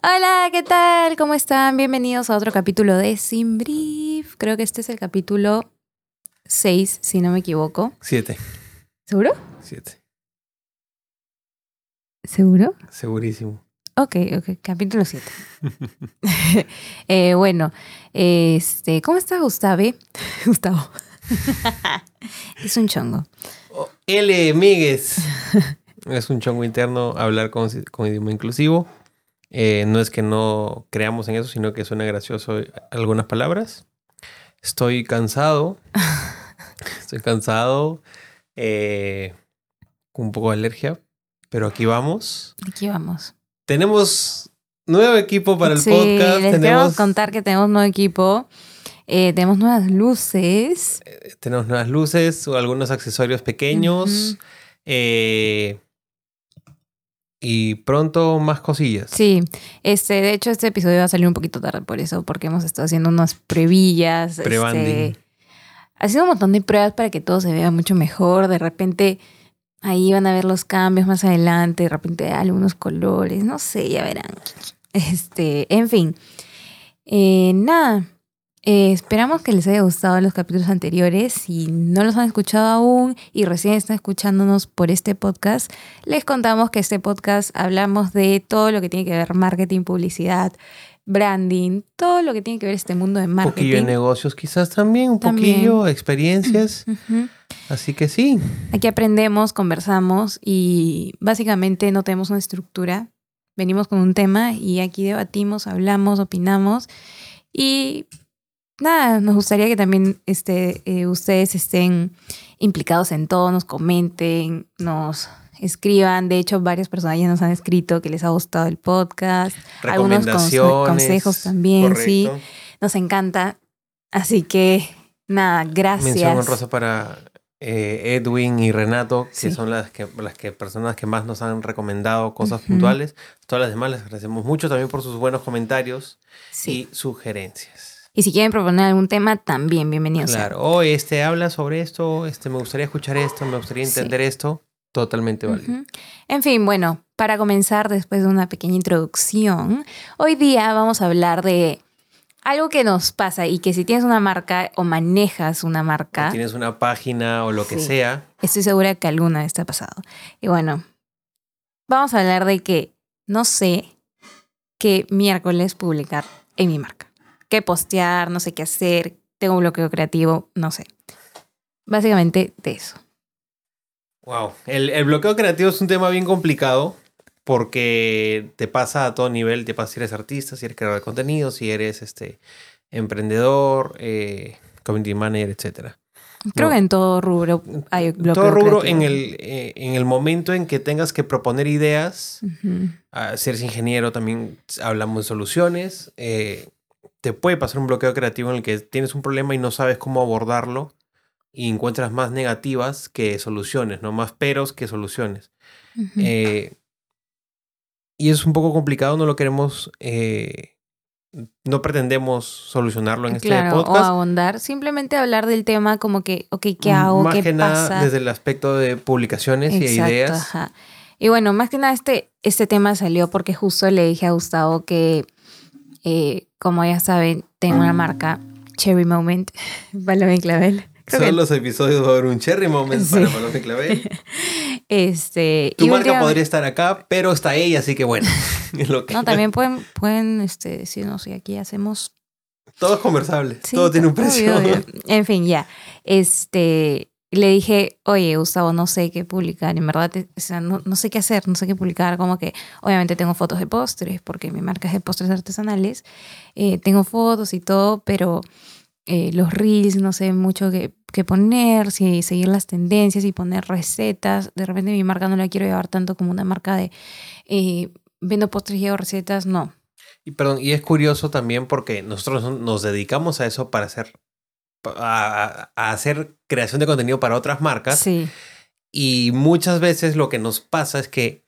Hola, ¿qué tal? ¿Cómo están? Bienvenidos a otro capítulo de Sin Brief. Creo que este es el capítulo 6, si no me equivoco. Siete. ¿Seguro? Siete. ¿Seguro? Segurísimo. Ok, ok, capítulo 7. eh, bueno, este, ¿cómo está Gustave? Gustavo. es un chongo. Oh, L. Míguez. es un chongo interno hablar con, con idioma inclusivo. Eh, no es que no creamos en eso, sino que suena gracioso algunas palabras. Estoy cansado. Estoy cansado. Eh, con un poco de alergia. Pero aquí vamos. Aquí vamos. Tenemos nuevo equipo para el sí, podcast. Les tenemos, contar que tenemos nuevo equipo. Eh, tenemos nuevas luces. tenemos nuevas luces o algunos accesorios pequeños. Eh, y pronto más cosillas. Sí, este, de hecho este episodio va a salir un poquito tarde por eso, porque hemos estado haciendo unas previllas. Pre-banding. Este, haciendo un montón de pruebas para que todo se vea mucho mejor. De repente ahí van a ver los cambios más adelante, de repente algunos colores, no sé, ya verán. Este, en fin. Eh, nada. Eh, esperamos que les haya gustado los capítulos anteriores. Si no los han escuchado aún y recién están escuchándonos por este podcast, les contamos que este podcast hablamos de todo lo que tiene que ver marketing, publicidad, branding, todo lo que tiene que ver este mundo de Un poquillo de marketing. negocios quizás también, un También. poquillo, experiencias. Así que sí. Aquí aprendemos, conversamos y básicamente no tenemos una estructura. Venimos con un tema y aquí debatimos, hablamos, opinamos y nada, nos gustaría que también este, eh, ustedes estén implicados en todo, nos comenten, nos escriban. De hecho, varias personas ya nos han escrito que les ha gustado el podcast. Algunos consejos también, sí. Nos encanta. Así que nada, gracias. Mención honrosa para eh, Edwin y Renato, que Sí. son las que las que personas que más nos han recomendado cosas puntuales. Todas las demás les agradecemos mucho también por sus buenos comentarios Sí. y sugerencias. Y si quieren proponer algún tema, también bienvenidos. Claro, o este habla sobre esto, este me gustaría escuchar esto, me gustaría Sí. entender esto, totalmente válido. Ujú. En fin, bueno, para comenzar, después de una pequeña introducción, hoy día vamos a hablar de algo que nos pasa y que si tienes una marca o manejas una O marca, tienes una página o lo que sea, estoy segura que alguna vez te ha pasado. Y bueno, vamos a hablar de que no sé qué miércoles publicar en mi marca. Qué postear, no sé qué hacer, tengo un bloqueo creativo, no sé. Básicamente de eso. Wow. El, el bloqueo creativo es un tema bien complicado porque te pasa a todo nivel, te pasa si eres artista, si eres creador de contenido, si eres este emprendedor, eh, community manager, etcétera. Creo No. que en todo rubro hay bloqueo Todo rubro creativo. en el, eh, en el momento en que tengas que proponer ideas, ah, si eres ingeniero también hablamos de soluciones, eh, te puede pasar un bloqueo creativo en el que tienes un problema y no sabes cómo abordarlo y encuentras más negativas que soluciones, no más peros que soluciones. Eh, y es un poco complicado, no lo queremos, eh, no pretendemos solucionarlo en este claro, o podcast. ahondar, simplemente hablar del tema como que, ok, ¿qué hago? Más ¿Qué que nada desde el aspecto de publicaciones y ideas. ajá. Y bueno, más que nada este, este tema salió porque justo le dije a Gustavo que, eh, como ya saben, tengo una marca, Cherry Moment, Paloma y Clavel. Creo Son que- los episodios va a haber un cherry moment Sí. para Paloma y Clavel. este, Tu y marca podría estar acá, pero está ella, así que bueno. es lo que- No, también pueden, pueden este, decirnos si aquí hacemos Todo es conversable, Sí, todo tiene un obvio, precio. obvio. En fin, ya. Este, le dije, oye, Gustavo, no sé qué publicar. En verdad, te- o sea, no, no sé qué hacer, no sé qué publicar. Como que, obviamente, tengo fotos de postres, porque mi marca es de postres artesanales. Eh, tengo fotos y todo, pero eh, los reels no sé mucho qué, qué poner, si seguir las tendencias y poner recetas. De repente, mi marca no la quiero llevar tanto como una marca de eh, vendo postres y hago recetas. No. Y perdón, y es curioso también porque nosotros no- nos dedicamos a eso para hacer a, a hacer creación de contenido para otras marcas Sí. y muchas veces lo que nos pasa es que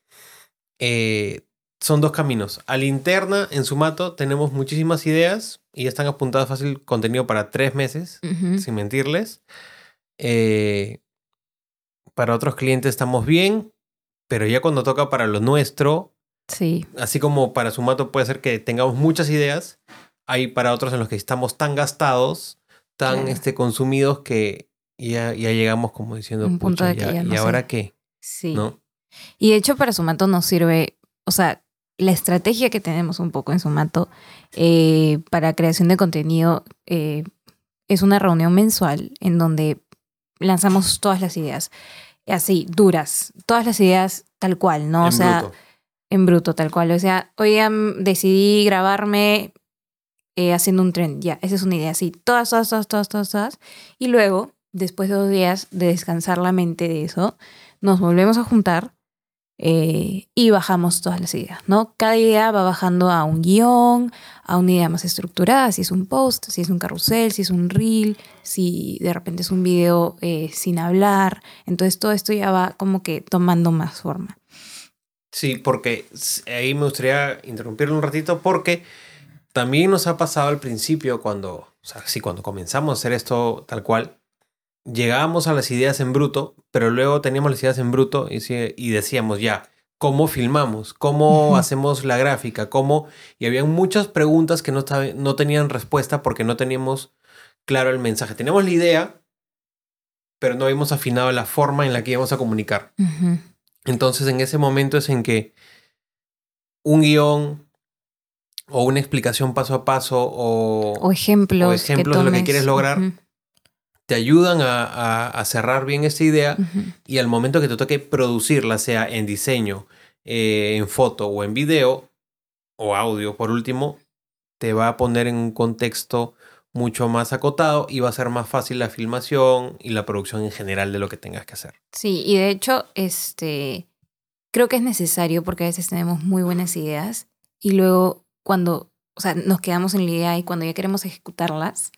eh, son dos caminos. A la interna, en Sumato, tenemos muchísimas ideas y ya están apuntadas fácil contenido para tres meses, sin mentirles. Eh, para otros clientes estamos bien, pero ya cuando toca para lo nuestro, Sí. Así como para Sumato puede ser que tengamos muchas ideas, hay para otros en los que estamos tan gastados, tan Claro. este, consumidos que ya, ya llegamos como diciendo, Un punto "Pucha, de que ya- ya no ¿y sé". ahora qué? Sí. ¿No? Y de hecho para Sumato nos sirve, o sea, la estrategia que tenemos un poco en Sumato eh, para creación de contenido eh, es una reunión mensual en donde lanzamos todas las ideas, así, duras, todas las ideas tal cual, ¿no? o sea, bruto. en bruto, tal cual. O sea, oigan, decidí grabarme eh, haciendo un tren. Ya, esa es una idea así. Todas, todas, todas, todas, todas. Y luego, después de dos días de descansar la mente de eso, nos volvemos a juntar eh, y bajamos todas las ideas, ¿no? Cada idea va bajando a un guion, a una idea más estructurada, si es un post, si es un carrusel, si es un reel, si de repente es un video eh, sin hablar. Entonces todo esto ya va como que tomando más forma. Sí, porque ahí me gustaría interrumpirlo un ratito porque también nos ha pasado al principio cuando, o sea, sí, cuando comenzamos a hacer esto tal cual, llegábamos a las ideas en bruto, pero luego teníamos las ideas en bruto y, y decíamos ya, ¿cómo filmamos? ¿Cómo hacemos la gráfica? ¿Cómo? Y había muchas preguntas que no, no tenían respuesta porque no teníamos claro el mensaje. Teníamos la idea, pero no habíamos afinado la forma en la que íbamos a comunicar. Entonces en ese momento es en que un guion o una explicación paso a paso o, O ejemplos. o ejemplos de lo que quieres lograr. Te ayudan a, a- a cerrar bien esta idea y al momento que te toque producirla, sea en diseño, eh, en foto o en video o audio por último, te va a poner en un contexto mucho más acotado y va a ser más fácil la filmación y la producción en general de lo que tengas que hacer. Sí, y de hecho, este, creo que es necesario porque a veces tenemos muy buenas ideas y luego cuando, o sea, nos quedamos en la idea y cuando ya queremos ejecutarlas,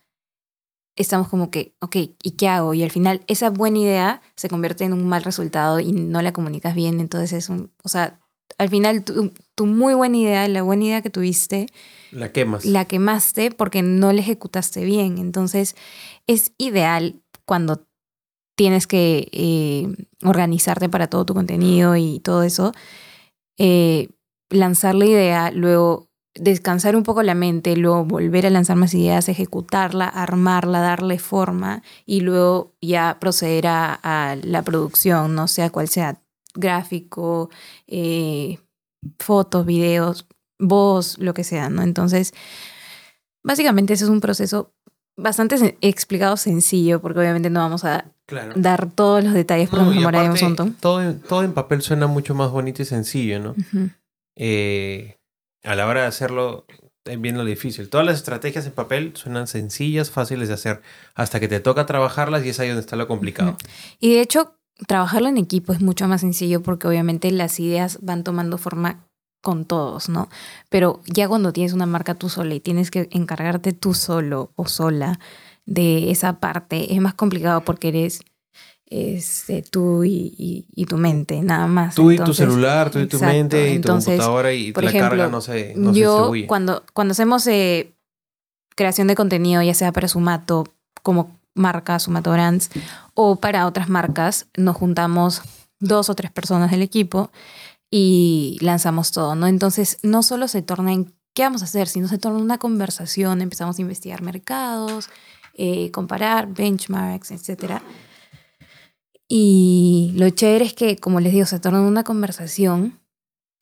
estamos como que, ok, ¿y qué hago? Y al final esa buena idea se convierte en un mal resultado y no la comunicas bien, entonces es un, o sea, al final tu, tu muy buena idea, la buena idea que tuviste, La quemas. la quemaste porque no la ejecutaste bien. Entonces, es ideal cuando tienes que eh, organizarte para todo tu contenido y todo eso, eh, lanzar la idea, luego descansar un poco la mente, luego volver a lanzar más ideas, ejecutarla, armarla, darle forma y luego ya proceder a, a la producción, no sea cual sea gráfico, eh, fotos, videos, voz, lo que sea, ¿no? Entonces, básicamente ese es un proceso bastante sen- explicado sencillo, porque obviamente no vamos a Claro. dar todos los detalles porque No, nos un montón. Todo, en- todo en papel suena mucho más bonito y sencillo, ¿no? Eh, a la hora de hacerlo, es bien lo difícil. Todas las estrategias en papel suenan sencillas, fáciles de hacer, hasta que te toca trabajarlas y es ahí donde está lo complicado. Y de hecho, trabajarlo en equipo es mucho más sencillo porque obviamente las ideas van tomando forma con todos, ¿no? Pero ya cuando tienes una marca tú sola y tienes que encargarte tú solo o sola de esa parte, es más complicado porque eres este, tú y, y- y tu mente, nada más. Tú y tu Entonces, celular, tú y tu mente y Entonces, tu computadora y por la ejemplo, carga no se, no se yo distribuye. cuando, cuando hacemos eh, creación de contenido, ya sea para Sumato como marca, Sumato Brands, o para otras marcas, nos juntamos dos o tres personas del equipo y lanzamos todo, ¿no? Entonces, no solo se torna en qué vamos a hacer, sino se torna en una conversación, empezamos a investigar mercados, eh, comparar benchmarks, etcétera. Y lo chévere es que, como les digo, se torna una conversación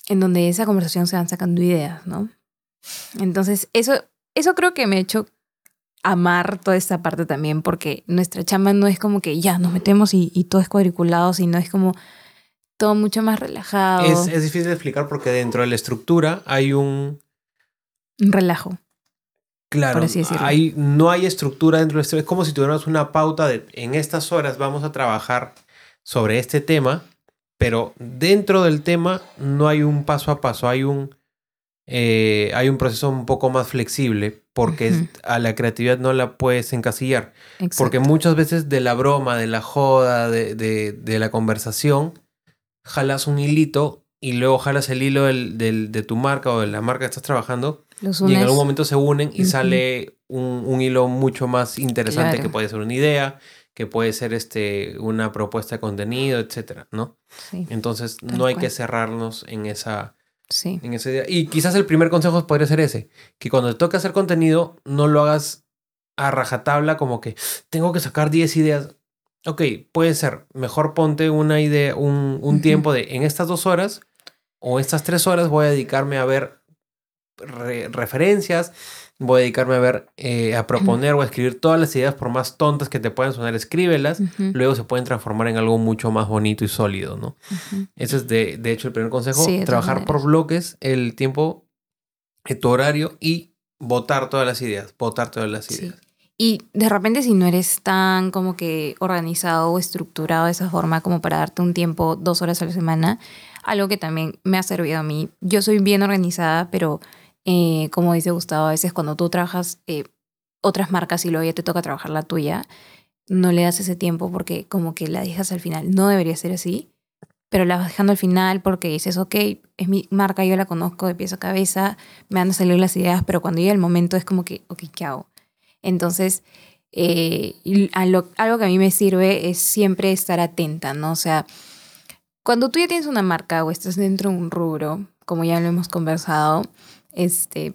en donde esa conversación se van sacando ideas, ¿no? Entonces, eso, eso creo que me ha hecho amar toda esta parte también, porque nuestra chamba no es como que ya nos metemos y, y todo es cuadriculado, sino es como todo mucho más relajado, Es, es difícil de explicar porque dentro de la estructura hay un... un relajo. Claro, hay, no hay estructura dentro de esto. Es como si tuviéramos una pauta de en estas horas vamos a trabajar sobre este tema, pero dentro del tema no hay un paso a paso, hay un, eh, hay un proceso un poco más flexible porque a la creatividad no la puedes encasillar. Exacto. Porque muchas veces de la broma, de la joda, de, de- de la conversación, jalas un hilito y luego jalas el hilo del- del- de tu marca o de la marca que estás trabajando Los y en algún momento se unen y sale un, un hilo mucho más interesante Claro. que puede ser una idea, que puede ser este, una propuesta de contenido, etcétera, ¿no? sí. Entonces no hay cual. que cerrarnos en esa, Sí. en ese día. Y quizás el primer consejo podría ser ese, que cuando te toque hacer contenido, no lo hagas a rajatabla como que tengo que sacar 10 ideas. Ok, puede ser, mejor ponte una idea, un, un tiempo de en estas dos horas o estas tres horas voy a dedicarme a ver re- referencias, voy a dedicarme a ver, eh, a proponer o a escribir todas las ideas por más tontas que te puedan sonar, escríbelas. Luego se pueden transformar en algo mucho más bonito y sólido, ¿no? ujú. Ese es de, de hecho el primer consejo. Sí, trabajar por bloques, el tiempo, eh, tu horario y votar todas las ideas. Votar todas las Sí. ideas. Y de repente si no eres tan como que organizado o estructurado de esa forma como para darte un tiempo dos horas a la semana, algo que también me ha servido a mí. Yo soy bien organizada, pero eh, como dice Gustavo, a veces cuando tú trabajas eh, otras marcas y luego ya te toca trabajar la tuya, no le das ese tiempo porque como que la dejas al final. No debería ser así, pero la vas dejando al final porque dices, ok, es mi marca, yo la conozco de pies a cabeza, me van a salir las ideas, pero cuando llega el momento es como que, ok, ¿qué hago? Entonces, eh, lo- algo que a mí me sirve es siempre estar atenta, ¿no? O sea, cuando tú ya tienes una marca o estás dentro de un rubro, como ya lo hemos conversado, este,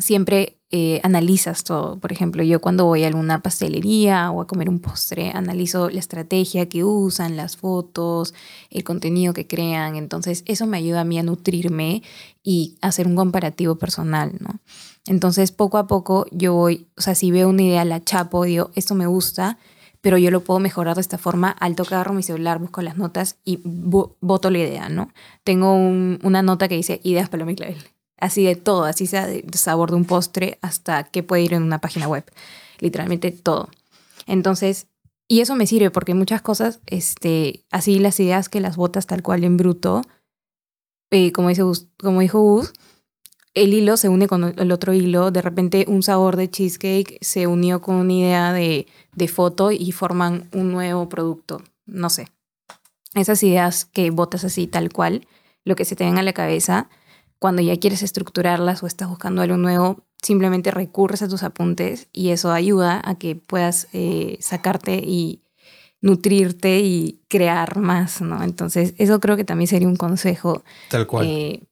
siempre eh, analizas todo. Por ejemplo, yo cuando voy a alguna pastelería o a comer un postre, analizo la estrategia que usan, las fotos, el contenido que crean. Entonces, eso me ayuda a mí a nutrirme y hacer un comparativo personal, ¿no? Entonces, poco a poco yo voy, o sea, si veo una idea, la chapo, digo, esto me gusta, pero yo lo puedo mejorar de esta forma. Al tocar mi celular, busco las notas y vo- voto la idea, ¿no? Tengo un- una nota que dice ideas para mi clavel. Así de todo, así sea de sabor de un postre hasta que puede ir en una página web. Literalmente todo. Entonces, y eso me sirve porque muchas cosas, este, así las ideas que las botas tal cual en bruto, eh, como, dice como dijo Gus, el hilo se une con el otro hilo. De repente un sabor de cheesecake se unió con una idea de, de foto y forman un nuevo producto. No sé. Esas ideas que botas así tal cual, lo que se te venga a la cabeza, cuando ya quieres estructurarlas o estás buscando algo nuevo, simplemente recurres a tus apuntes y eso ayuda a que puedas eh, sacarte y nutrirte y crear más, ¿no? Entonces, eso creo que también sería un consejo. Tal cual. Eh,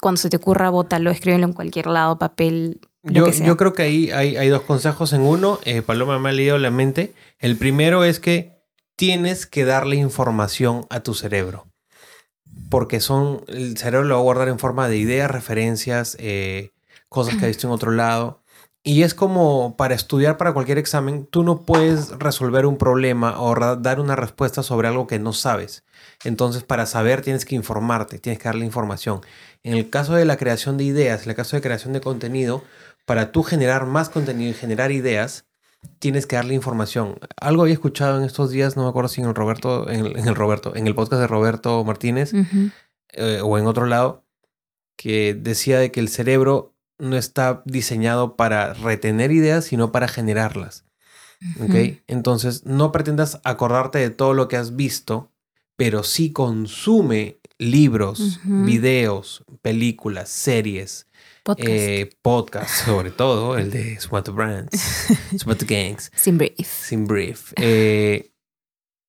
cuando se te ocurra, bótalo, escríbelo en cualquier lado, papel, yo, yo creo que ahí hay, hay dos consejos en uno. Eh, Paloma me ha leído la mente. El primero es que tienes que darle información a tu cerebro. Porque son. El cerebro lo va a guardar en forma de ideas, referencias, eh, cosas que ha visto en otro lado. Y es como para estudiar para cualquier examen, tú no puedes resolver un problema o dar una respuesta sobre algo que no sabes. Entonces, para saber tienes que informarte, tienes que darle información. En el caso de la creación de ideas, en el caso de creación de contenido, para tú generar más contenido y generar ideas, tienes que darle información. Algo había escuchado en estos días, no me acuerdo si en el Roberto, en el, en el Roberto, en el podcast de Roberto Martínez eh, o en otro lado, que decía de que el cerebro no está diseñado para retener ideas, sino para generarlas. Entonces, no pretendas acordarte de todo lo que has visto, pero sí consume libros, videos, películas, series, Podcast. eh, podcasts, sobre todo el de Sumato Brands, Sumato Gangs, Sin brief. sin brief. Eh,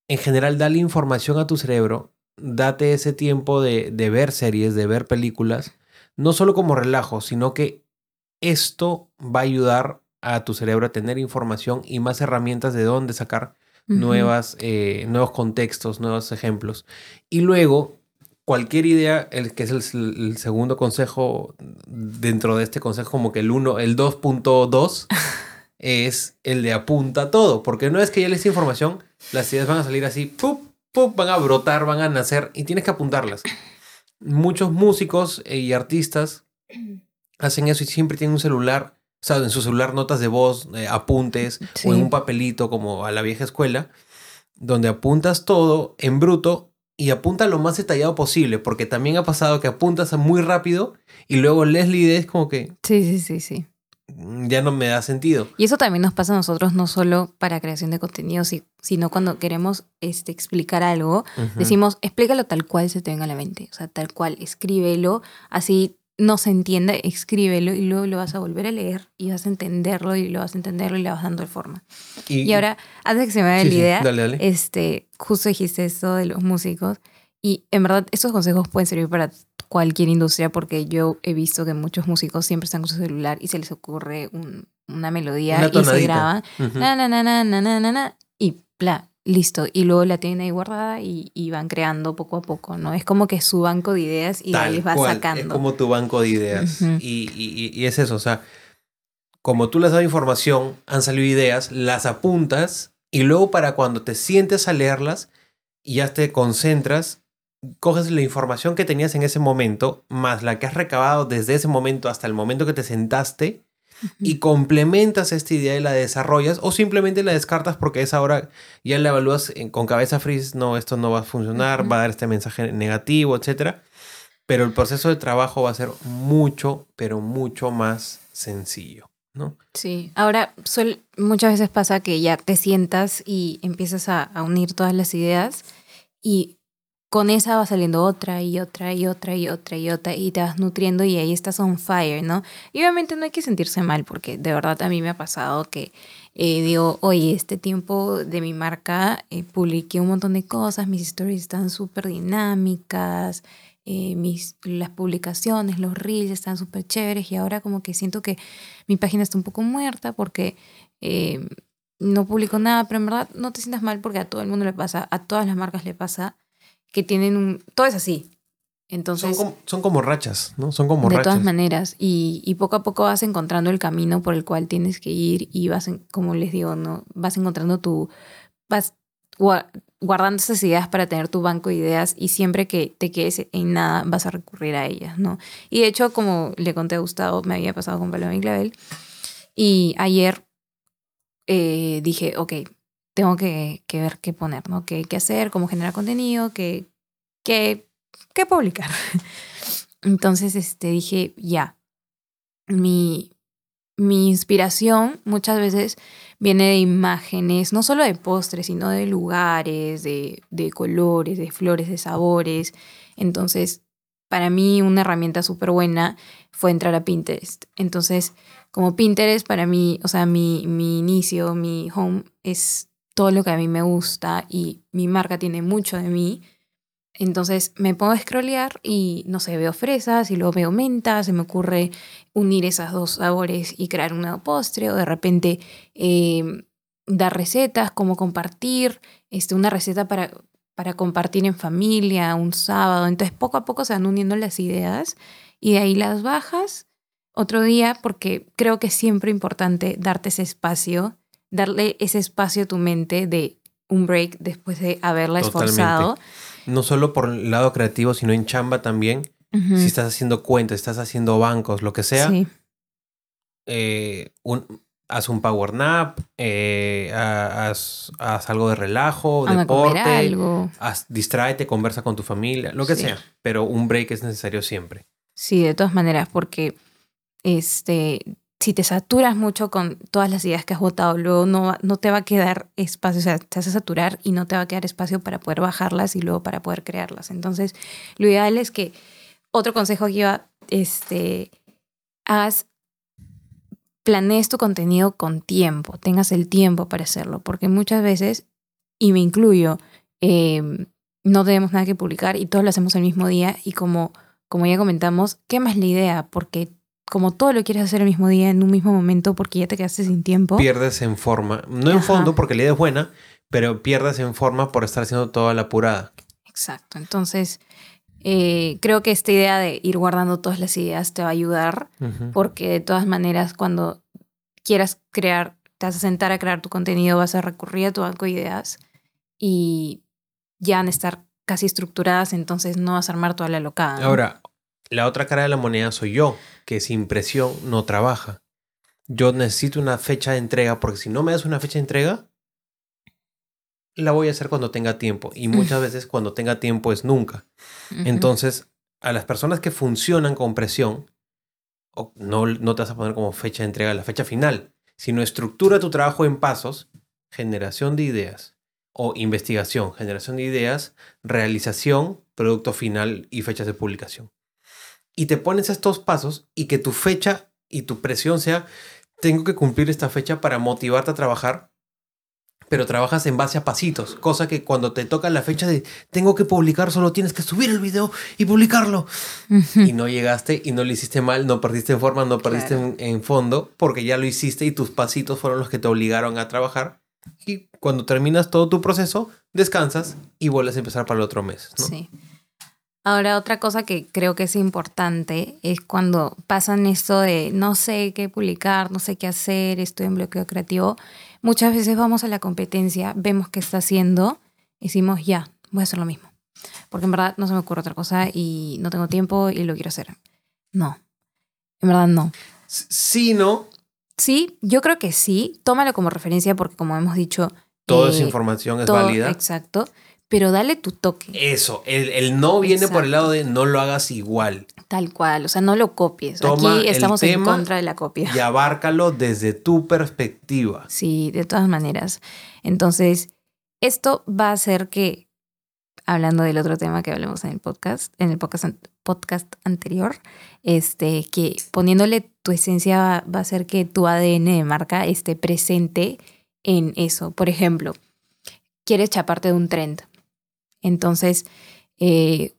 en general, dale información a tu cerebro, date ese tiempo de, de ver series, de ver películas, no solo como relajo, sino que esto va a ayudar a tu cerebro a tener información y más herramientas de dónde sacar nuevas, eh, nuevos contextos, nuevos ejemplos. Y luego, cualquier idea, el que es el, el segundo consejo dentro de este consejo, como que el 1, el 2.2, es el de apunta todo. Porque no es que ya les información, las ideas van a salir así, ¡pup! ¡pup! van a brotar, van a nacer y tienes que apuntarlas. Muchos músicos y artistas hacen eso y siempre tienen un celular, o sea, en su celular notas de voz, eh, apuntes Sí. o en un papelito como a la vieja escuela, donde apuntas todo en bruto y apunta lo más detallado posible, porque también ha pasado que apuntas muy rápido y luego y es como que Sí, sí, sí, sí. mm, ya no me da sentido. Y eso también nos pasa a nosotros, no solo para creación de contenido, si- sino cuando queremos este, explicar algo, Ujú. decimos, explícalo tal cual se te venga a la mente. O sea, tal cual, escríbelo, así no se entienda, escríbelo y luego lo vas a volver a leer y vas a entenderlo y lo vas a entenderlo y le vas dando forma. Y, ahora, antes que se me vaya la idea. Este, justo dijiste esto de los músicos y en verdad estos consejos pueden servir para cualquier industria porque yo he visto que muchos músicos siempre están con su celular y se les ocurre una melodía y se graban uh na, na, na, na, na, na, na, y bla, listo. Y luego la tienen ahí guardada y, y van creando poco a poco, ¿no? Es como que su banco de ideas y de ahí Tal va cual, sacando. Es como tu banco de ideas. Y- y es eso, o sea, como tú les has dado información, han salido ideas, las apuntas y luego para cuando te sientes a leerlas y ya te concentras, coges la información que tenías en ese momento, más la que has recabado desde ese momento hasta el momento que te sentaste y complementas esta idea y la desarrollas o simplemente la descartas porque es ahora ya la evalúas en- con cabeza fría, no, esto no va a funcionar, va a dar este mensaje negativo, etcétera. Pero el proceso de trabajo va a ser mucho, pero mucho más sencillo, ¿no? Sí, ahora suel- muchas veces pasa que ya te sientas y empiezas a, a unir todas las ideas y con esa va saliendo otra y otra y otra y otra y otra y te vas nutriendo y ahí estás on fire, ¿no? Y obviamente no hay que sentirse mal porque de verdad a mí me ha pasado que eh, digo, oye, este tiempo de mi marca eh, publiqué un montón de cosas, mis stories están súper dinámicas, eh, mis, las publicaciones, los reels están súper chéveres y ahora como que siento que mi página está un poco muerta porque eh, no publico nada, pero en verdad no te sientas mal porque a todo el mundo le pasa, a todas las marcas le pasa que tienen un... Todo es así. Entonces, son, como, son como rachas, ¿no? Son como de rachas. todas maneras, y, y poco a poco vas encontrando el camino por el cual tienes que ir y vas, en- como les digo, ¿no? Vas encontrando tu... Vas gua- guardando esas ideas para tener tu banco de ideas y siempre que te quedes en nada vas a recurrir a ellas, ¿no? Y de hecho, como le conté a Gustavo, me había pasado con Paloma y Clavel, y ayer eh, dije, ok, tengo que, ver qué poner, ¿no? ¿Qué, qué hacer? ¿Cómo generar contenido? ¿Qué, qué, qué publicar? Entonces este, dije, ya, mi, mi inspiración muchas veces viene de imágenes, no solo de postres, sino de lugares, de, de colores, de flores, de sabores. Entonces, para mí una herramienta súper buena fue entrar a Pinterest. Entonces, como Pinterest para mí, o sea, mi, mi inicio, mi home es todo lo que a mí me gusta y mi marca tiene mucho de mí. Entonces me pongo a scrollear y no sé, veo fresas y luego veo menta, se me ocurre unir esas dos sabores y crear un nuevo postre o de repente eh, dar recetas, como compartir, este, una receta para, para compartir en familia, un sábado. Entonces poco a poco se van uniendo las ideas y de ahí las bajas otro día porque creo que es siempre importante darte ese espacio, darle ese espacio a tu mente de un break después de haberla Totalmente. esforzado. No solo por el lado creativo, sino en chamba también. Si estás haciendo cuentas, estás haciendo bancos, lo que sea, Sí. eh, un- haz un power nap, eh, ha- haz, haz algo de relajo, Anda deporte, algo. haz- distráete, conversa con tu familia, lo que Sí. sea. Pero un break es necesario siempre. Sí, de todas maneras, porque este, si te saturas mucho con todas las ideas que has votado, luego no, no te va a quedar espacio, o sea, te vas a saturar y no te va a quedar espacio para poder bajarlas y luego para poder crearlas. Entonces, lo ideal es que, otro consejo que iba, este, hagas, planees tu contenido con tiempo, tengas el tiempo para hacerlo, porque muchas veces, y me incluyo, eh, no tenemos nada que publicar y todos lo hacemos el mismo día y como, como ya comentamos, quemas la idea porque como todo lo quieres hacer el mismo día, en un mismo momento, porque ya te quedaste sin tiempo. Pierdes en forma. No en Ajá. fondo, porque la idea es buena, pero pierdes en forma por estar haciendo toda la apurada. Exacto. Entonces, eh, creo que esta idea de ir guardando todas las ideas te va a ayudar porque de todas maneras cuando quieras crear, te vas a sentar a crear tu contenido, vas a recurrir a tu banco de ideas y ya van a estar casi estructuradas, entonces no vas a armar toda la locada. ¿no? Ahora, la otra cara de la moneda soy yo, que sin presión no trabaja. Yo necesito una fecha de entrega, porque si no me das una fecha de entrega, la voy a hacer cuando tenga tiempo. Y muchas veces cuando tenga tiempo es nunca. Entonces, a las personas que funcionan con presión, no, no te vas a poner como fecha de entrega la fecha final, sino estructura tu trabajo en pasos, generación de ideas o investigación, generación de ideas, realización, producto final y fechas de publicación. Y te pones estos pasos y que tu fecha y tu presión sea, tengo que cumplir esta fecha para motivarte a trabajar, pero trabajas en base a pasitos, cosa que cuando te toca la fecha de tengo que publicar, solo tienes que subir el video y publicarlo. Y no llegaste y no lo hiciste mal, no perdiste en forma, no perdiste en, en, fondo, porque ya lo hiciste y tus pasitos fueron los que te obligaron a trabajar. Y cuando terminas todo tu proceso, descansas y vuelves a empezar para el otro mes. ¿no? Sí. Ahora, otra cosa que creo que es importante es cuando pasan esto de no sé qué publicar, no sé qué hacer, estoy en bloqueo creativo. Muchas veces vamos a la competencia, vemos qué está haciendo, decimos, ya, voy a hacer lo mismo. Porque en verdad no se me ocurre otra cosa y no tengo tiempo y lo quiero hacer. No, en verdad no. Sí, no. Sí, yo creo que sí. Tómalo como referencia porque como hemos dicho... Toda esa información es válida. Exacto pero dale tu toque. Eso, el, no viene por el lado de no lo hagas igual. Tal cual, o sea, no lo copies. Aquí estamos en contra de la copia. Y abárcalo desde tu perspectiva. Sí, de todas maneras. Entonces, esto va a hacer que, hablando del otro tema que hablamos en el podcast, en el podcast, podcast anterior, este, que poniéndole tu esencia va, va a hacer que tu ADN de marca esté presente en eso. Por ejemplo, quieres chaparte de un trend entonces, eh,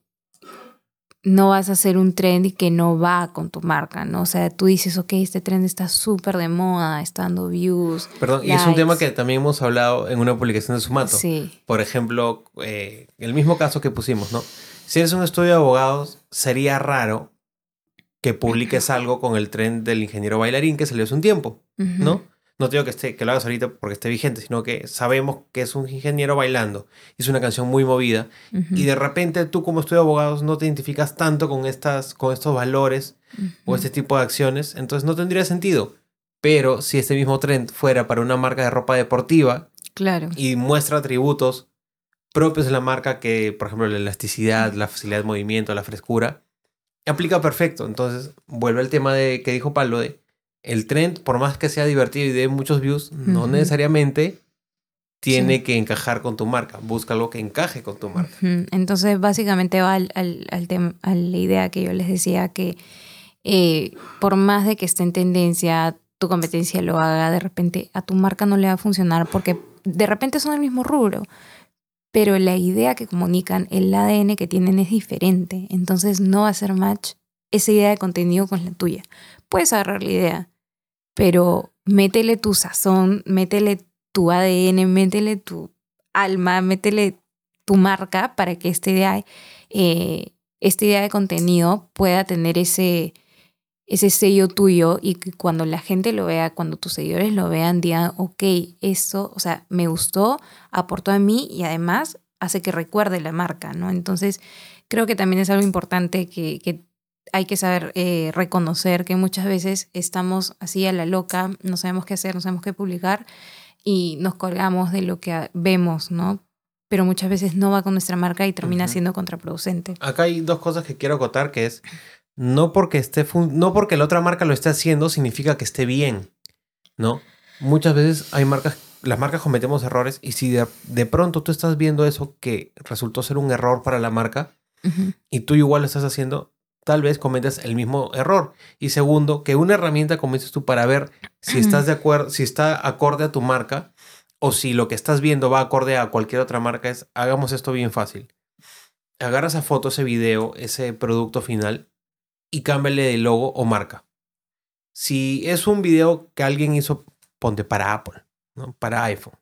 no vas a hacer un trend que no va con tu marca, ¿no? O sea, tú dices, ok, este trend está súper de moda, está dando views. Perdón, y es un tema que también hemos hablado en una publicación de Sumato. Sí. Por ejemplo, eh, el mismo caso que pusimos, ¿no? Si eres un estudio de abogados, sería raro que publiques algo con el trend del ingeniero bailarín que salió hace un tiempo, ¿no? No digo que, esté, que lo hagas ahorita porque esté vigente, sino que sabemos que es un ingeniero bailando. Es una canción muy movida. Y de repente tú como estudio de abogados no te identificas tanto con, estas, con estos valores o este tipo de acciones. Entonces no tendría sentido. Pero si este mismo trend fuera para una marca de ropa deportiva claro. y muestra atributos propios de la marca que, por ejemplo, la elasticidad, la facilidad de movimiento, la frescura, aplica perfecto. Entonces vuelve al tema de que dijo Pablo de el trend, por más que sea divertido y dé muchos views, no necesariamente tiene que encajar con tu marca. Busca algo que encaje con tu marca. Entonces, básicamente va al, al, tema, a la idea que yo les decía que eh, por más de que esté en tendencia, tu competencia lo haga, de repente a tu marca no le va a funcionar porque de repente son el mismo rubro. Pero la idea que comunican, el ADN que tienen es diferente. Entonces no va a ser match esa idea de contenido con la tuya. Puedes agarrar la idea, pero métele tu sazón, métele tu ADN, métele tu alma, métele tu marca para que esta idea, eh, esta idea de contenido pueda tener ese, ese sello tuyo y que cuando la gente lo vea, cuando tus seguidores lo vean, digan, ok, eso, o sea, me gustó, aportó a mí y además hace que recuerde la marca, ¿no? Entonces, creo que también es algo importante que, que hay que saber eh, reconocer que muchas veces estamos así a la loca, no sabemos qué hacer, no sabemos qué publicar y nos colgamos de lo que vemos, ¿no? Pero muchas veces no va con nuestra marca y termina siendo contraproducente. Acá hay dos cosas que quiero acotar, que es no porque esté no porque la otra marca lo esté haciendo significa que esté bien, ¿no? Muchas veces hay marcas las marcas cometemos errores y si de, pronto tú estás viendo eso que resultó ser un error para la marca y tú igual lo estás haciendo, tal vez cometas el mismo error. Y segundo, que una herramienta comiences tú para ver si estás de acuerdo, si está acorde a tu marca o si lo que estás viendo va acorde a cualquier otra marca, es hagamos esto bien fácil. Agarra esa foto, ese video, ese producto final y cámbiale de logo o marca. Si es un video que alguien hizo, ponte para Apple, ¿no? para iPhone.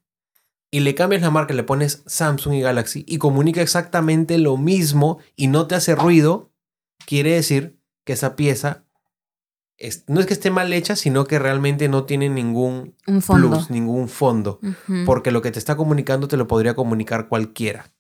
Y le cambias la marca, le pones Samsung y Galaxy y comunica exactamente lo mismo y no te hace ruido, quiere decir que esa pieza no es que esté mal hecha, sino que realmente no tiene ningún plus, ningún fondo. Porque lo que te está comunicando te lo podría comunicar cualquiera.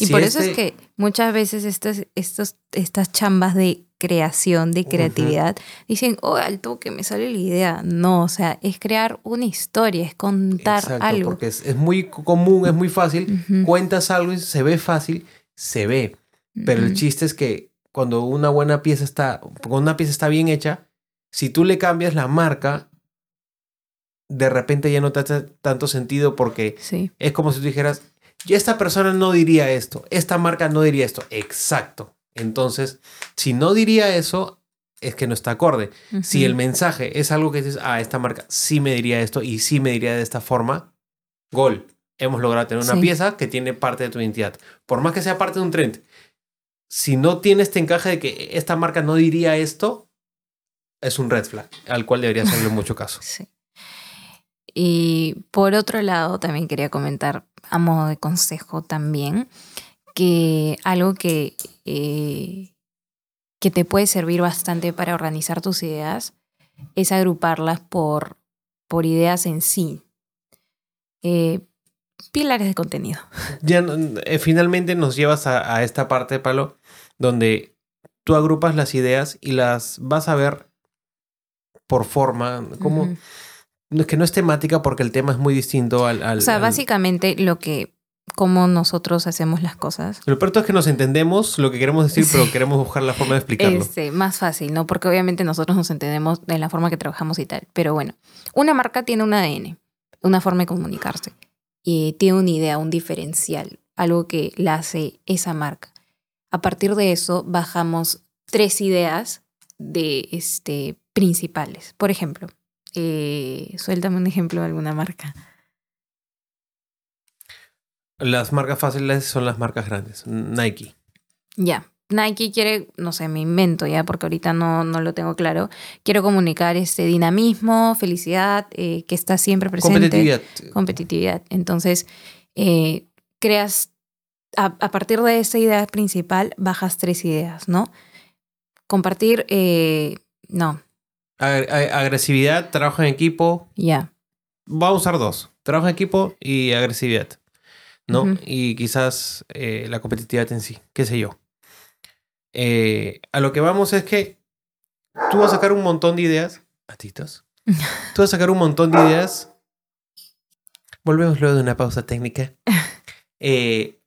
Y por eso es este que muchas veces estas, estos, estas chambas de creación, de creatividad, dicen, oh, al toque me sale la idea. No, o sea, es crear una historia, es contar Exacto, algo. Porque es, muy común, es muy fácil. Cuentas algo y se ve fácil, se ve. Pero el chiste es que cuando una buena pieza está, cuando una pieza está bien hecha, si tú le cambias la marca, de repente ya no te hace tanto sentido porque es como si tú dijeras, ya esta persona no diría esto, esta marca no diría esto. Exacto. Entonces, si no diría eso, es que no está acorde. Si el mensaje es algo que dices, ah, esta marca sí me diría esto y sí me diría de esta forma, Gol. Hemos logrado tener una Sí. pieza que tiene parte de tu identidad. Por más que sea parte de un trend. Si no tiene este encaje de que esta marca no diría esto, es un red flag, al cual debería hacerle mucho caso. Sí. Y por otro lado, también quería comentar a modo de consejo también que algo que, eh, que te puede servir bastante para organizar tus ideas es agruparlas por, por ideas en sí. Eh, pilares de contenido. Ya eh, finalmente nos llevas a, a esta parte, Palo, donde tú agrupas las ideas y las vas a ver por forma, como no es que no es temática porque el tema es muy distinto al... al- O sea, al- básicamente lo que, cómo nosotros hacemos las cosas. Lo peor es que nos entendemos lo que queremos decir, Sí. pero queremos buscar la forma de explicarlo. Este, más fácil, ¿no? Porque obviamente nosotros nos entendemos de la forma que trabajamos y tal. Pero bueno, una marca tiene un ADN, una forma de comunicarse. Y tiene una idea, un diferencial, algo que la hace esa marca. A partir de eso, bajamos tres ideas de este, principales. Por ejemplo, eh, suéltame un ejemplo de alguna marca. Las marcas fáciles son las marcas grandes. Nike. Ya. Nike quiere, no sé, me invento ya, porque ahorita no, no lo tengo claro. Quiero comunicar este dinamismo, felicidad, eh, que está siempre presente. Competitividad. Competitividad. Entonces, eh, creas, a, a partir de esa idea principal, bajas tres ideas, ¿no? Compartir, eh, no, Ag- ag- agresividad, trabajo en equipo. ya. Vamos a usar dos. Trabajo en equipo y agresividad. ¿no? Y quizás eh, la competitividad en sí, qué sé yo. Eh, a lo que vamos es que tú vas a sacar un montón de ideas. Patitos. Tú vas a sacar un montón de ideas. Volvemos luego de una pausa técnica. Eh,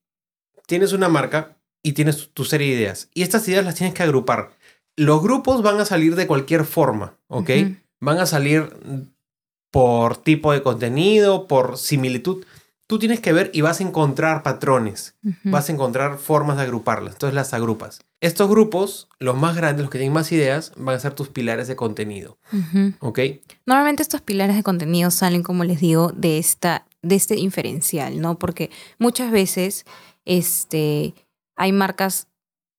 tienes una marca y tienes tu serie de ideas. Y estas ideas las tienes que agrupar. Los grupos van a salir de cualquier forma, ¿ok? Van a salir por tipo de contenido, por similitud. Tú tienes que ver y vas a encontrar patrones, vas a encontrar formas de agruparlas. Entonces las agrupas. Estos grupos, los más grandes, los que tienen más ideas, van a ser tus pilares de contenido. ¿ok? Normalmente estos pilares de contenido salen, como les digo, de, esta, de este inferencial, ¿no? Porque muchas veces este, hay marcas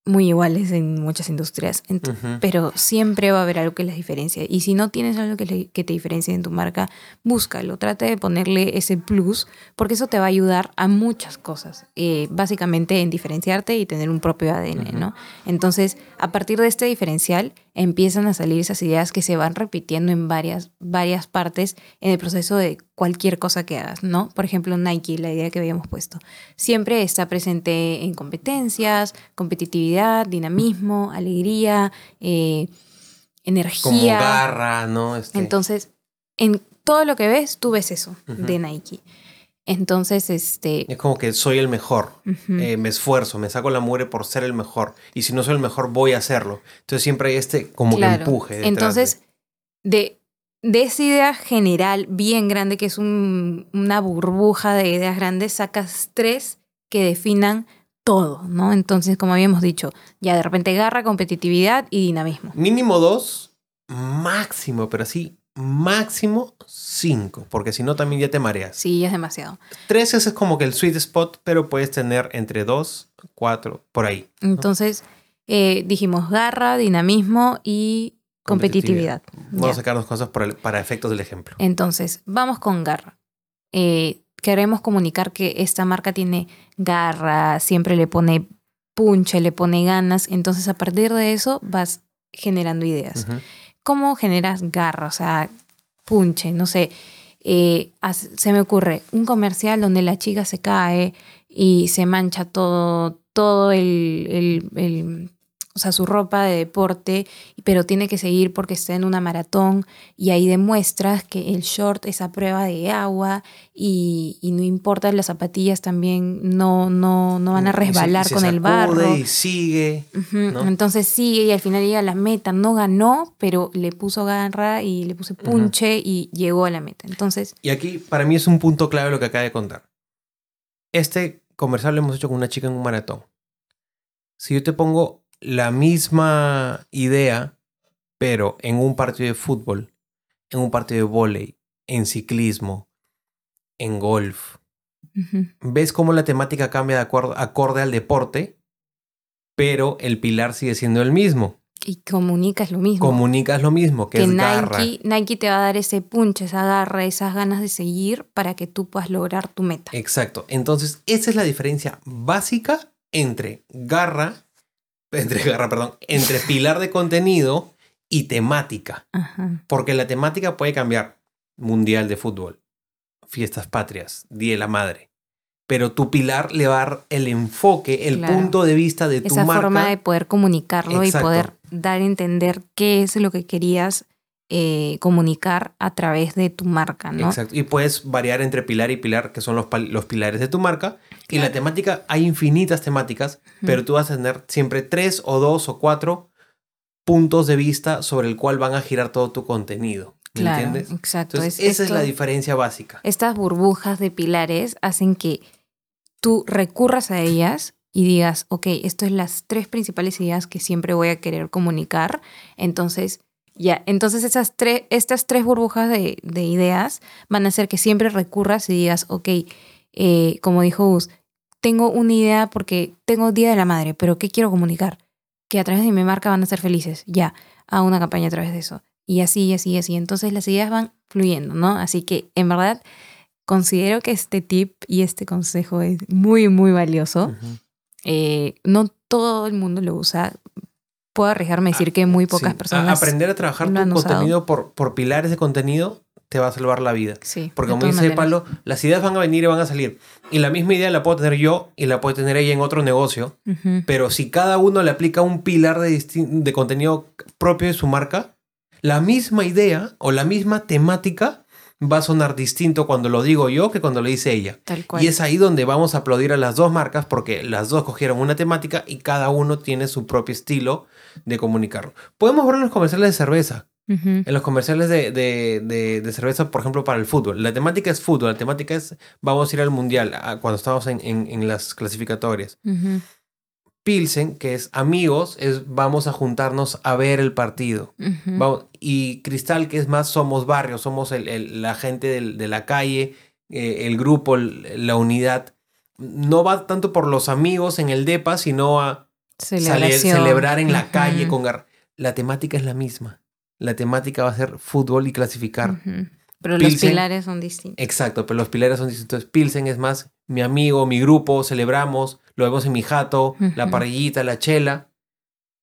muy iguales en muchas industrias, pero siempre va a haber algo que las diferencia. Y si no tienes algo que, le- que te diferencie en tu marca, búscalo, trata de ponerle ese plus, porque eso te va a ayudar a muchas cosas, eh, básicamente en diferenciarte y tener un propio ADN. ¿no? Entonces, a partir de este diferencial, empiezan a salir esas ideas que se van repitiendo en varias, varias partes en el proceso de cualquier cosa que hagas, ¿no? Por ejemplo, Nike, la idea que habíamos puesto, siempre está presente en competencias, competitividad, dinamismo, alegría, eh, Como energía. garra, ¿no? Este, Entonces, en todo lo que ves, tú ves eso de Nike. Entonces, este... es como que soy el mejor. Eh, me esfuerzo, me saco la mugre por ser el mejor. Y si no soy el mejor, voy a hacerlo. Entonces siempre hay este como que empuje. detrás Entonces, de, de esa idea general bien grande, que es un- una burbuja de ideas grandes, sacas tres que definan todo, ¿no? Entonces, como habíamos dicho, ya de repente garra, competitividad y dinamismo. de- mínimo dos, máximo, pero así, máximo cinco. Porque si no, también ya te mareas. Sí, ya es demasiado. Tres ese es como que el sweet spot, pero puedes tener entre dos, cuatro, por ahí. Entonces, eh, dijimos garra, dinamismo y competitividad. Vamos a Ya. sacarnos cosas para, efectos del ejemplo. Entonces, vamos con garra. Eh, queremos comunicar que esta marca tiene garra, siempre le pone punche, le pone ganas. Entonces, a partir de eso, vas generando ideas. ¿Cómo generas garra? O sea, punche, no sé. eh, se me ocurre un comercial donde la chica se cae y se mancha todo, todo el, el- el- o sea, su ropa de deporte, pero tiene que seguir porque está en una maratón y ahí demuestras que el short es a prueba de agua y, y no importa, las zapatillas también no, no, no van a Y se- resbalar y se con el barro. Y sigue. Entonces sigue y al final llega a la meta. No ganó, pero le puso garra y le puse punche y llegó a la meta. Entonces, Y aquí, para mí, es un punto clave lo que acaba de contar. Este comercial lo hemos hecho con una chica en un maratón. Si yo te pongo la misma idea, pero en un partido de fútbol, en un partido de vóley, en ciclismo, en golf. Ves cómo la temática cambia de acuerdo, acorde al deporte, pero el pilar sigue siendo el mismo. Y comunicas lo mismo. Comunicas lo mismo, que, que es garra. Nike, Nike te va a dar ese punch, esa garra, esas ganas de seguir para que tú puedas lograr tu meta. Exacto. Entonces, esa es la diferencia básica entre garra, entre garra, perdón, entre pilar de contenido y temática. Ajá. Porque la temática puede cambiar. Mundial de fútbol, fiestas patrias, Día de la Madre. Pero tu pilar le va a dar el enfoque, el Claro. punto de vista de tu Esa marca. forma de poder comunicarlo Exacto. y poder dar a entender qué es lo que querías eh, comunicar a través de tu marca, ¿no? Exacto. Y puedes variar entre pilar y pilar, que son los, los pilares de tu marca. Y la temática, hay infinitas temáticas, pero tú vas a tener siempre tres o dos o cuatro puntos de vista sobre el cual van a girar todo tu contenido. ¿Me Claro, entiendes? exacto. Entonces, Es- esa es la diferencia básica. Estas burbujas de pilares hacen que tú recurras a ellas y digas, ok, esto es las tres principales ideas que siempre voy a querer comunicar. Entonces, ya, entonces esas tres, estas tres burbujas de, de ideas van a hacer que siempre recurras y digas, ok, eh, como dijo Gus, tengo una idea porque tengo Día de la Madre, pero ¿qué quiero comunicar? Que a través de mi marca van a ser felices. Ya, hago una campaña a través de eso. Y así, y así, y así. Entonces las ideas van fluyendo, ¿no? Así que en verdad considero que este tip y este consejo es muy, muy valioso. Ujú. Eh, no todo el mundo lo usa. Puedo arriesgarme a decir que muy pocas Sí. A- personas. aprender a trabajar tu contenido por, por pilares de contenido te va a salvar la vida. Sí, Porque como dice. Palo, las ideas van a venir y van a salir. Y la misma idea la puedo tener yo y la puede tener ella en otro negocio. Ujú. Pero si cada uno le aplica un pilar de, de contenido propio de su marca, la misma idea o la misma temática va a sonar distinto cuando lo digo yo que cuando lo dice ella. Tal cual. Y es ahí donde vamos a aplaudir a las dos marcas porque las dos cogieron una temática y cada uno tiene su propio estilo de comunicarlo. Podemos ver en los comerciales de cerveza. En los comerciales de, de- de- de cerveza, por ejemplo, para el fútbol. La temática es fútbol, la temática es vamos a ir al mundial a- cuando estamos en, en- en las clasificatorias. Ujú. Pilsen, que es amigos, es vamos a juntarnos a ver el partido. Vamos- y Cristal, que es más somos barrio, somos el- el- la gente del- de la calle, eh, el grupo, el- la unidad. No va tanto por los amigos en el DEPA, sino a Celebración. celebrar en la calle con gar- La temática es la misma. La temática va a ser fútbol y clasificar. Pero los pilares son distintos. Exacto, pero los pilares son distintos. Pilsen es más mi amigo, mi grupo, celebramos, lo vemos en mi jato, la parrillita, la chela.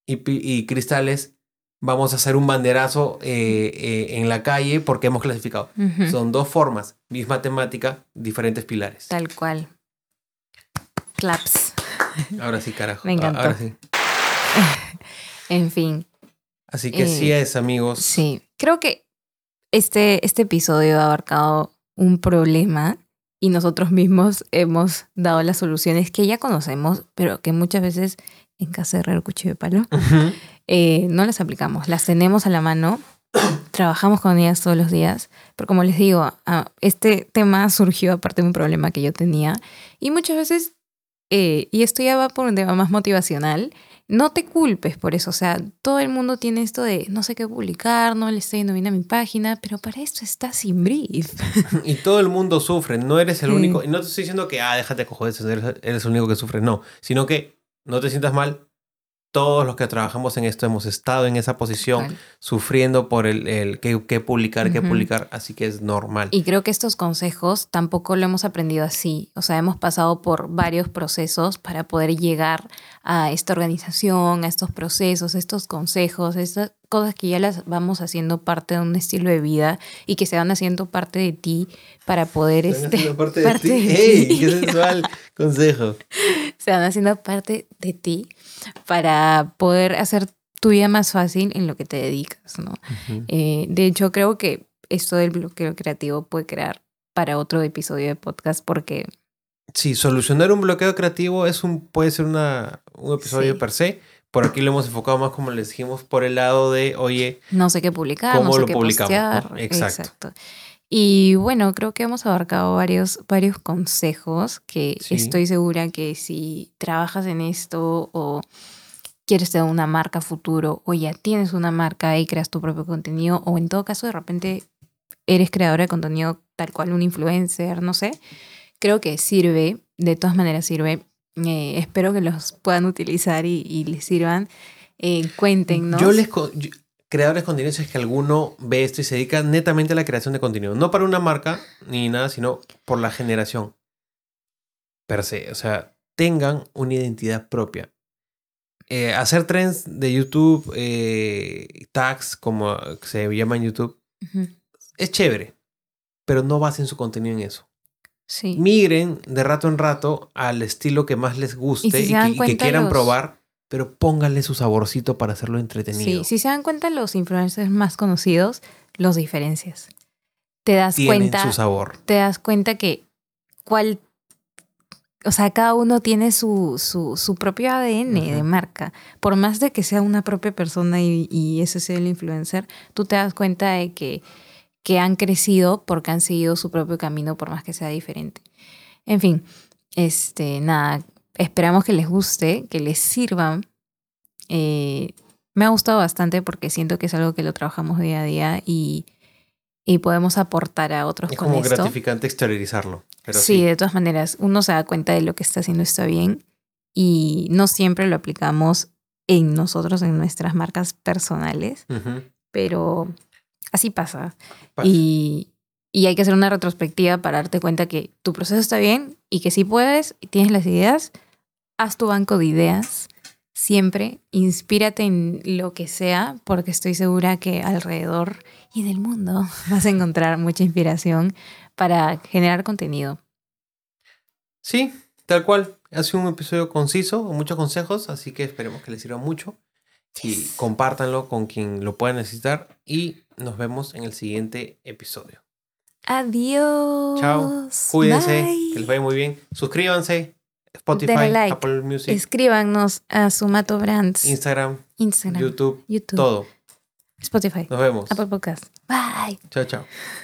Y, y cristales, vamos a hacer un banderazo eh, eh, en la calle porque hemos clasificado. Son dos formas, misma temática, diferentes pilares. Tal cual. Claps. Ahora sí, carajo. Me encantó. Ahora sí. En fin, Así que Eh, sí es, amigos. sí. Creo que este, este episodio ha abarcado un problema y nosotros mismos hemos dado las soluciones que ya conocemos, pero que muchas veces en casa de herrero cuchillo de palo eh, no las aplicamos. Las tenemos a la mano, trabajamos con ellas todos los días, pero como les digo, ah, este tema surgió aparte de un problema que yo tenía y muchas veces, eh, y esto ya va por un tema más motivacional, no te culpes por eso, o sea, todo el mundo tiene esto de no sé qué publicar, no le estoy yendo bien a mi página, pero para esto está sin brief. Y todo el mundo sufre, no eres el Sí. único. Y no te estoy diciendo que, ah, déjate cojones, eres el único que sufre. No, sino que no te sientas mal. Todos los que trabajamos en esto hemos estado en esa posición, sufriendo por el, el qué, qué publicar, qué publicar. Así que es normal. Y creo que estos consejos tampoco lo hemos aprendido así. O sea, hemos pasado por varios procesos para poder llegar a esta organización, a estos procesos, estos consejos, estas cosas que ya las vamos haciendo parte de un estilo de vida y que se van haciendo parte de ti para poder Están este, haciendo parte de ti. de ¡Ey! ti. ¡Qué sensual consejo! se van haciendo parte de ti para poder hacer tu vida más fácil en lo que te dedicas, ¿no? Eh, de hecho, creo que esto del bloqueo creativo puede crear para otro episodio de podcast porque Sí, solucionar un bloqueo creativo es un, puede ser una, un episodio Sí. per se. Por aquí lo hemos enfocado más, como les dijimos, por el lado de, oye, no sé qué publicar, ¿Cómo no sé lo qué publicamos, postear. Exacto. Y bueno, creo que hemos abarcado varios, varios consejos que Sí. estoy segura que si trabajas en esto o quieres tener una marca futuro o ya tienes una marca y creas tu propio contenido o en todo caso de repente eres creadora de contenido tal cual un influencer, no sé. Creo que sirve, de todas maneras sirve. Eh, espero que los puedan utilizar y, y les sirvan. Eh, cuéntenos. Yo les... yo- creadores de contenido si es que alguno ve esto y se dedica netamente a la creación de contenido. No para una marca ni nada, sino por la generación. Per se. O sea, tengan una identidad propia. Eh, hacer trends de YouTube, eh, tags, como se llama en YouTube, es chévere. Pero no basen su contenido en eso. Sí. Migren de rato en rato al estilo que más les guste Y si y, se que, y quieran los- probar, pero pónganle su saborcito para hacerlo entretenido. Sí, si se dan cuenta, los influencers más conocidos los diferencias. Te das Tienen cuenta, su sabor. te das cuenta que cuál, o sea, cada uno tiene su, su, su propio ADN de marca. Por más de que sea una propia persona y, y ese sea el influencer, tú te das cuenta de que, que han crecido porque han seguido su propio camino, por más que sea diferente. En fin, este, nada, esperamos que les guste, que les sirvan. Eh, me ha gustado bastante porque siento que es algo que lo trabajamos día a día y, y podemos aportar a otros Es con como esto. gratificante exteriorizarlo. Pero sí, sí. de todas maneras, uno se da cuenta de lo que está haciendo está bien y no siempre lo aplicamos en nosotros, en nuestras marcas personales, Ujú. pero así pasa. Pasa. Y, y hay que hacer una retrospectiva para darte cuenta que tu proceso está bien y que si puedes y tienes las ideas, haz tu banco de ideas. Siempre inspírate en lo que sea, porque estoy segura que alrededor y en el mundo vas a encontrar mucha inspiración para generar contenido. Sí, tal cual. Ha sido un episodio conciso, con muchos consejos, así que esperemos que les sirva mucho. Y compártanlo con quien lo pueda necesitar. Y nos vemos en el siguiente episodio. Adiós. Chao. Cuídense, Bye. que les vaya muy bien. Suscríbanse. Spotify, like. Apple Music, Escríbanos a Sumato Brands, Instagram, Instagram, YouTube, YouTube, todo. Spotify, Nos vemos. Apple Podcast. Bye. Chao, chao.